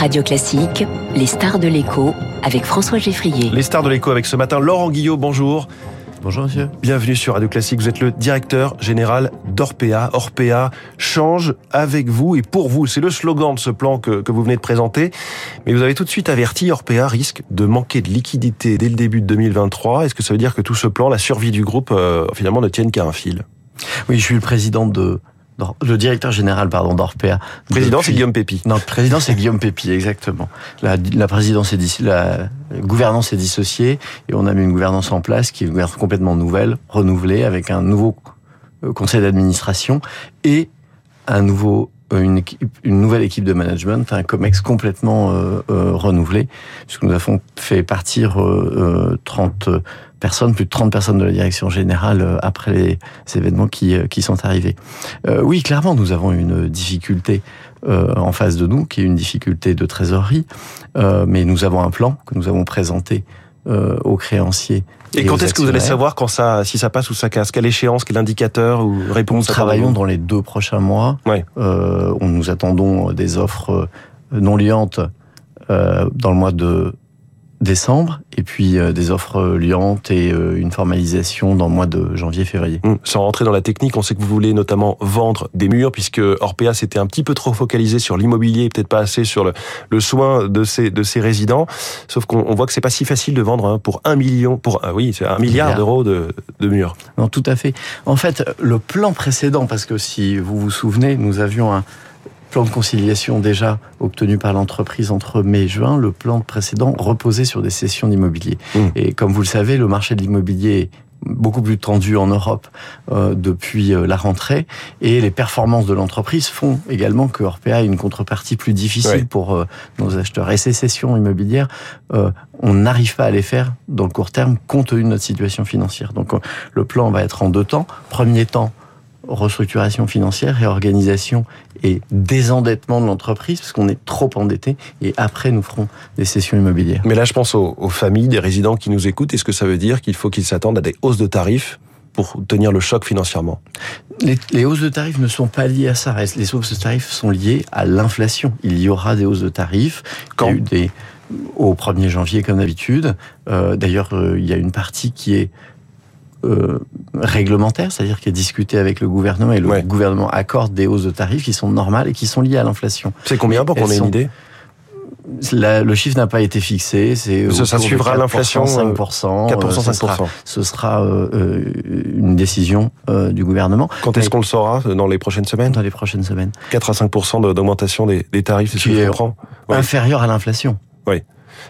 Radio Classique, les stars de l'écho avec François Geffrier. Les stars de l'écho avec ce matin Laurent Guillot, bonjour. Bonjour monsieur. Bienvenue sur Radio Classique, vous êtes le directeur général d'Orpea. Orpea change avec vous et pour vous. C'est le slogan de ce plan que, que, vous venez de présenter. Mais vous avez tout de suite averti, Orpea risque de manquer de liquidité dès le début de 2023. Est-ce que ça veut dire que tout ce plan, la survie du groupe, euh, finalement ne tienne qu'à un fil? Oui, je suis le président de le directeur général pardon d'Orpea. Président c'est Guillaume Pépi. Non, président c'est Guillaume Pépi exactement. La, la présidence est la gouvernance est dissociée et on a mis une gouvernance en place qui est une gouvernance complètement nouvelle, renouvelée avec un nouveau euh, conseil d'administration et un nouveau une, équipe, une nouvelle équipe de management, un COMEX complètement euh, euh, renouvelé, puisque nous avons fait partir euh, 30 personnes, plus de 30 personnes de la direction générale après les événements qui, qui sont arrivés. Euh, oui, clairement, nous avons une difficulté euh, en face de nous, qui est une difficulté de trésorerie, euh, mais nous avons un plan que nous avons présenté aux créanciers et, quand est-ce que vous allez savoir quand ça, si ça passe ou ça casse? Quelle échéance, quel indicateur ou réponse Nous travaillons dans les deux prochains mois. Ouais. Euh, on nous attendons des offres non liantes euh, dans le mois de décembre, et puis euh, des offres liantes et euh, une formalisation dans le mois de janvier-février. Mmh. Sans rentrer dans la technique, on sait que vous voulez notamment vendre des murs, puisque Orpea s'était un petit peu trop focalisé sur l'immobilier, peut-être pas assez sur le, le, soin de ses, de ses résidents. Sauf qu'on voit que c'est pas si facile de vendre hein, pour un million, pour ah oui, c'est un milliard, milliard. d'euros de, de murs. Non, tout à fait. En fait, le plan précédent, parce que si vous vous souvenez, nous avions un plan de conciliation déjà obtenu par l'entreprise entre mai et juin, le plan précédent reposait sur des cessions d'immobilier. Mmh. Et comme vous le savez, le marché de l'immobilier est beaucoup plus tendu en Europe euh, depuis euh, la rentrée et les performances de l'entreprise font également que Orpea a une contrepartie plus difficile pour euh, nos acheteurs. Et ces cessions immobilières, euh, on n'arrive pas à les faire dans le court terme compte tenu de notre situation financière. Donc le plan va être en deux temps. Premier temps, restructuration financière, réorganisation et désendettement de l'entreprise, parce qu'on est trop endetté, et après nous ferons des sessions immobilières. Mais là, je pense aux, aux familles, des résidents qui nous écoutent. Est-ce que ça veut dire qu'il faut qu'ils s'attendent à des hausses de tarifs pour tenir le choc financièrement? Les, les, hausses de tarifs ne sont pas liées à ça. Les hausses de tarifs sont liées à l'inflation. Il y aura des hausses de tarifs. Quand? des au 1er janvier comme d'habitude. Euh, D'ailleurs, euh, il y a une partie qui est euh, réglementaire, c'est-à-dire qui est discuté avec le gouvernement et le ouais. gouvernement accorde des hausses de tarifs qui sont normales et qui sont liées à l'inflation. C'est combien pour qu'on ait une idée? La, le chiffre n'a pas été fixé. C'est ça, ça suivra l'inflation 5%, 4%, 5%. Ce sera, ce sera euh, une décision euh, du gouvernement. Quand est-ce qu'on le saura Dans les prochaines semaines? Dans les prochaines semaines. 4 à 5% d'augmentation des, des, tarifs, c'est ce que je comprends. Inférieur à l'inflation. Oui.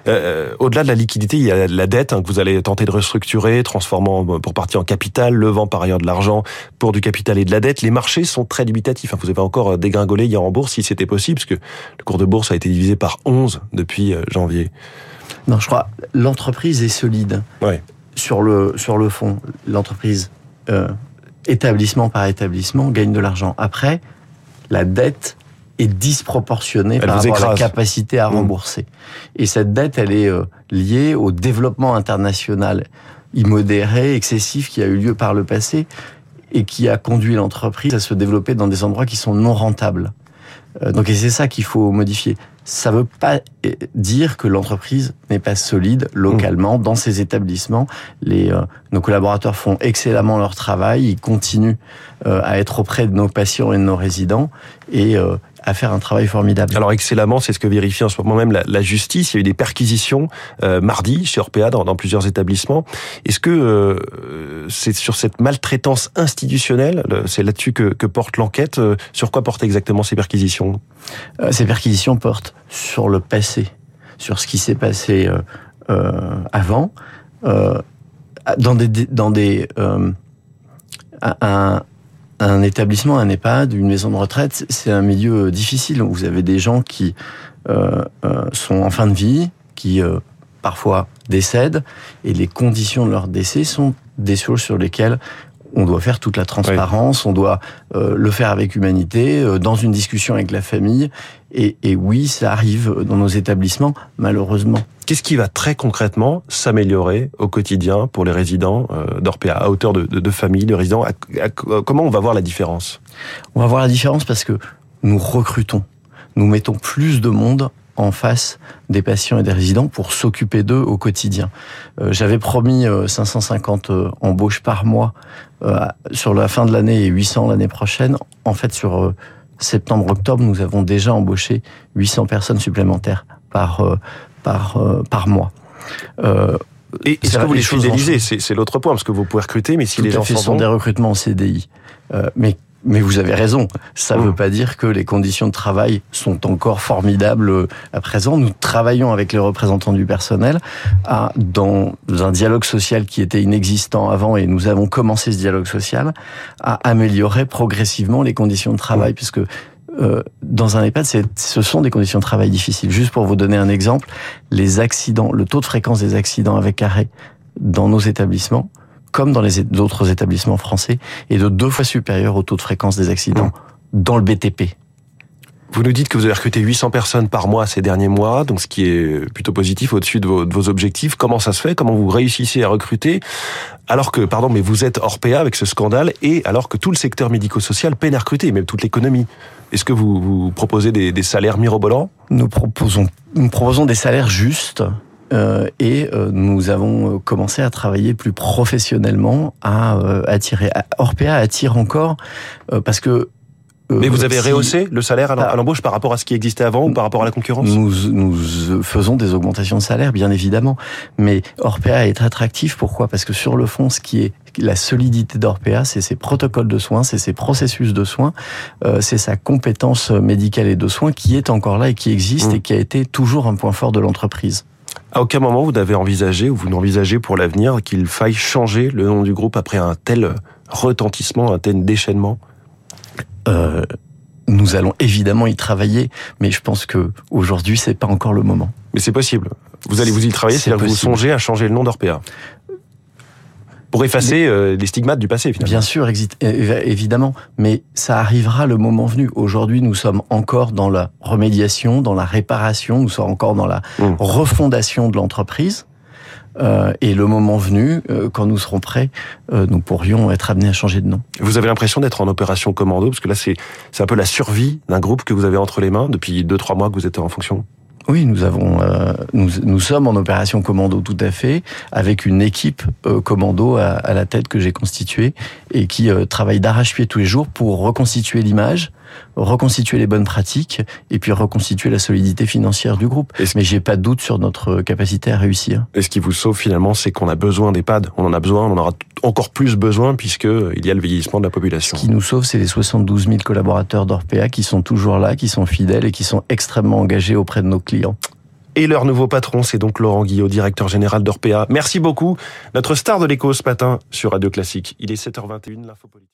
Euh, au-delà de la liquidité, il y a la dette hein, que vous allez tenter de restructurer, transformant pour partir en capital, levant par ailleurs de l'argent pour du capital et de la dette. Les marchés sont très limitatifs. Hein. Vous avez encore dégringolé hier en bourse si c'était possible, parce que le cours de bourse a été divisé par 11 depuis euh, janvier. Non, je crois l'entreprise est solide. Ouais. Sur le sur le fond, l'entreprise euh, établissement par établissement gagne de l'argent. Après, la dette est disproportionnée elle par rapport écrase. à la capacité à rembourser. Mmh. Et cette dette, elle est euh, liée au développement international immodéré, excessif qui a eu lieu par le passé et qui a conduit l'entreprise à se développer dans des endroits qui sont non rentables. Euh, donc, et c'est ça qu'il faut modifier. Ça ne veut pas dire que l'entreprise n'est pas solide localement dans ses établissements. Les, euh, nos collaborateurs font excellemment leur travail, ils continuent euh, à être auprès de nos patients et de nos résidents et euh, à faire un travail formidable. Alors excellemment, c'est ce que vérifie en ce moment même la, la justice. Il y a eu des perquisitions euh, mardi chez Orpea dans, dans plusieurs établissements. Est-ce que euh, c'est sur cette maltraitance institutionnelle, c'est là-dessus que, que, porte l'enquête euh, Sur quoi portent exactement ces perquisitions? Euh, Ces perquisitions portent sur le passé, sur ce qui s'est passé avant, dans des dans des un, un établissement, un EHPAD, une maison de retraite, c'est un milieu difficile. Vous avez des gens qui euh, euh, sont en fin de vie, qui euh, parfois décèdent, et les conditions de leur décès sont des choses sur lesquelles on doit faire toute la transparence, on doit euh, le faire avec humanité, euh, dans une discussion avec la famille. Et, et, oui, ça arrive dans nos établissements, malheureusement. Qu'est-ce qui va très concrètement s'améliorer au quotidien pour les résidents euh, d'Orpea, à hauteur de, de, de, résidents? Comment on va voir la différence? On va voir la différence parce que nous recrutons. Nous mettons plus de monde en face des patients et des résidents pour s'occuper d'eux au quotidien. Euh, j'avais promis 550 embauches par mois sur la fin de l'année et 800 l'année prochaine. En fait, sur septembre-octobre, nous avons déjà embauché 800 personnes supplémentaires par par par mois. Et est-ce que vous les fidélisez C'est l'autre point, parce que vous pouvez recruter, mais si les gens sont des recrutements en CDI. Euh, mais mais vous avez raison. Ça ne veut mmh. pas dire que les conditions de travail sont encore formidables euh, à présent. Nous travaillons avec les représentants du personnel à, dans un dialogue social qui était inexistant avant et nous avons commencé ce dialogue social à améliorer progressivement les conditions de travail mmh. puisque euh, dans un EHPAD, ce sont des conditions de travail difficiles. Juste pour vous donner un exemple, les accidents, le taux de fréquence des accidents avec arrêt dans nos établissements, comme dans les autres établissements français, est de deux fois supérieur au taux de fréquence des accidents mmh. dans le BTP. Vous nous dites que vous avez recruté 800 personnes par mois ces derniers mois, donc ce qui est plutôt positif au-dessus de vos, objectifs. Comment ça se fait? Comment vous réussissez à recruter? Alors que, pardon, mais vous êtes hors PA avec ce scandale et alors que tout le secteur médico-social peine à recruter, même toute l'économie Est-ce que vous, vous proposez des, des salaires mirobolants? Nous proposons, nous proposons des salaires justes. Euh, et euh, nous avons euh, commencé à travailler plus professionnellement à attirer. Orpea attire encore parce que mais vous avez rehaussé le salaire à l'embauche par rapport à ce qui existait avant ou par rapport à la concurrence? Nous, nous faisons des augmentations de salaire, bien évidemment. Mais Orpea est attractif. Pourquoi? Parce que sur le fond, ce qui est la solidité d'Orpea, c'est ses protocoles de soins, c'est ses processus de soins, euh, c'est sa compétence médicale et de soins qui est encore là et qui existe mmh. et qui a été toujours un point fort de l'entreprise. À aucun moment vous n'avez envisagé ou vous n'envisagez pour l'avenir qu'il faille changer le nom du groupe après un tel retentissement, un tel déchaînement? Euh, nous allons évidemment y travailler, mais je pense que aujourd'hui c'est pas encore le moment. Mais c'est possible. Vous allez vous y travailler, c'est-à-dire que vous songez à changer le nom d'Orpea pour effacer euh, les stigmates du passé. Finalement. Bien sûr, évidemment, mais ça arrivera le moment venu. Aujourd'hui, nous sommes encore dans la remédiation, dans la réparation, nous sommes encore dans la mmh. refondation de l'entreprise. Euh, et le moment venu, euh, quand nous serons prêts, euh, nous pourrions être amenés à changer de nom. Vous avez l'impression d'être en opération commando, parce que là, c'est un peu la survie d'un groupe que vous avez entre les mains depuis deux trois mois que vous êtes en fonction. Oui, nous avons, nous, nous, sommes en opération commando tout à fait, avec une équipe commando à, à, la tête que j'ai constituée et qui travaille d'arrache-pied tous les jours pour reconstituer l'image, reconstituer les bonnes pratiques et puis reconstituer la solidité financière du groupe. Mais j'ai pas de doute sur notre capacité à réussir. Et ce qui vous sauve finalement, c'est qu'on a besoin d'EHPAD. On en a besoin, on en aura encore plus besoin puisque il y a le vieillissement de la population. Ce qui nous sauve, c'est les 72 000 collaborateurs d'Orpea qui sont toujours là, qui sont fidèles et qui sont extrêmement engagés auprès de nos clients. Et leur nouveau patron, c'est donc Laurent Guillot, directeur général d'Orpea. Merci beaucoup. Notre star de l'écho ce matin sur Radio Classique. Il est 7h21, l'info politique.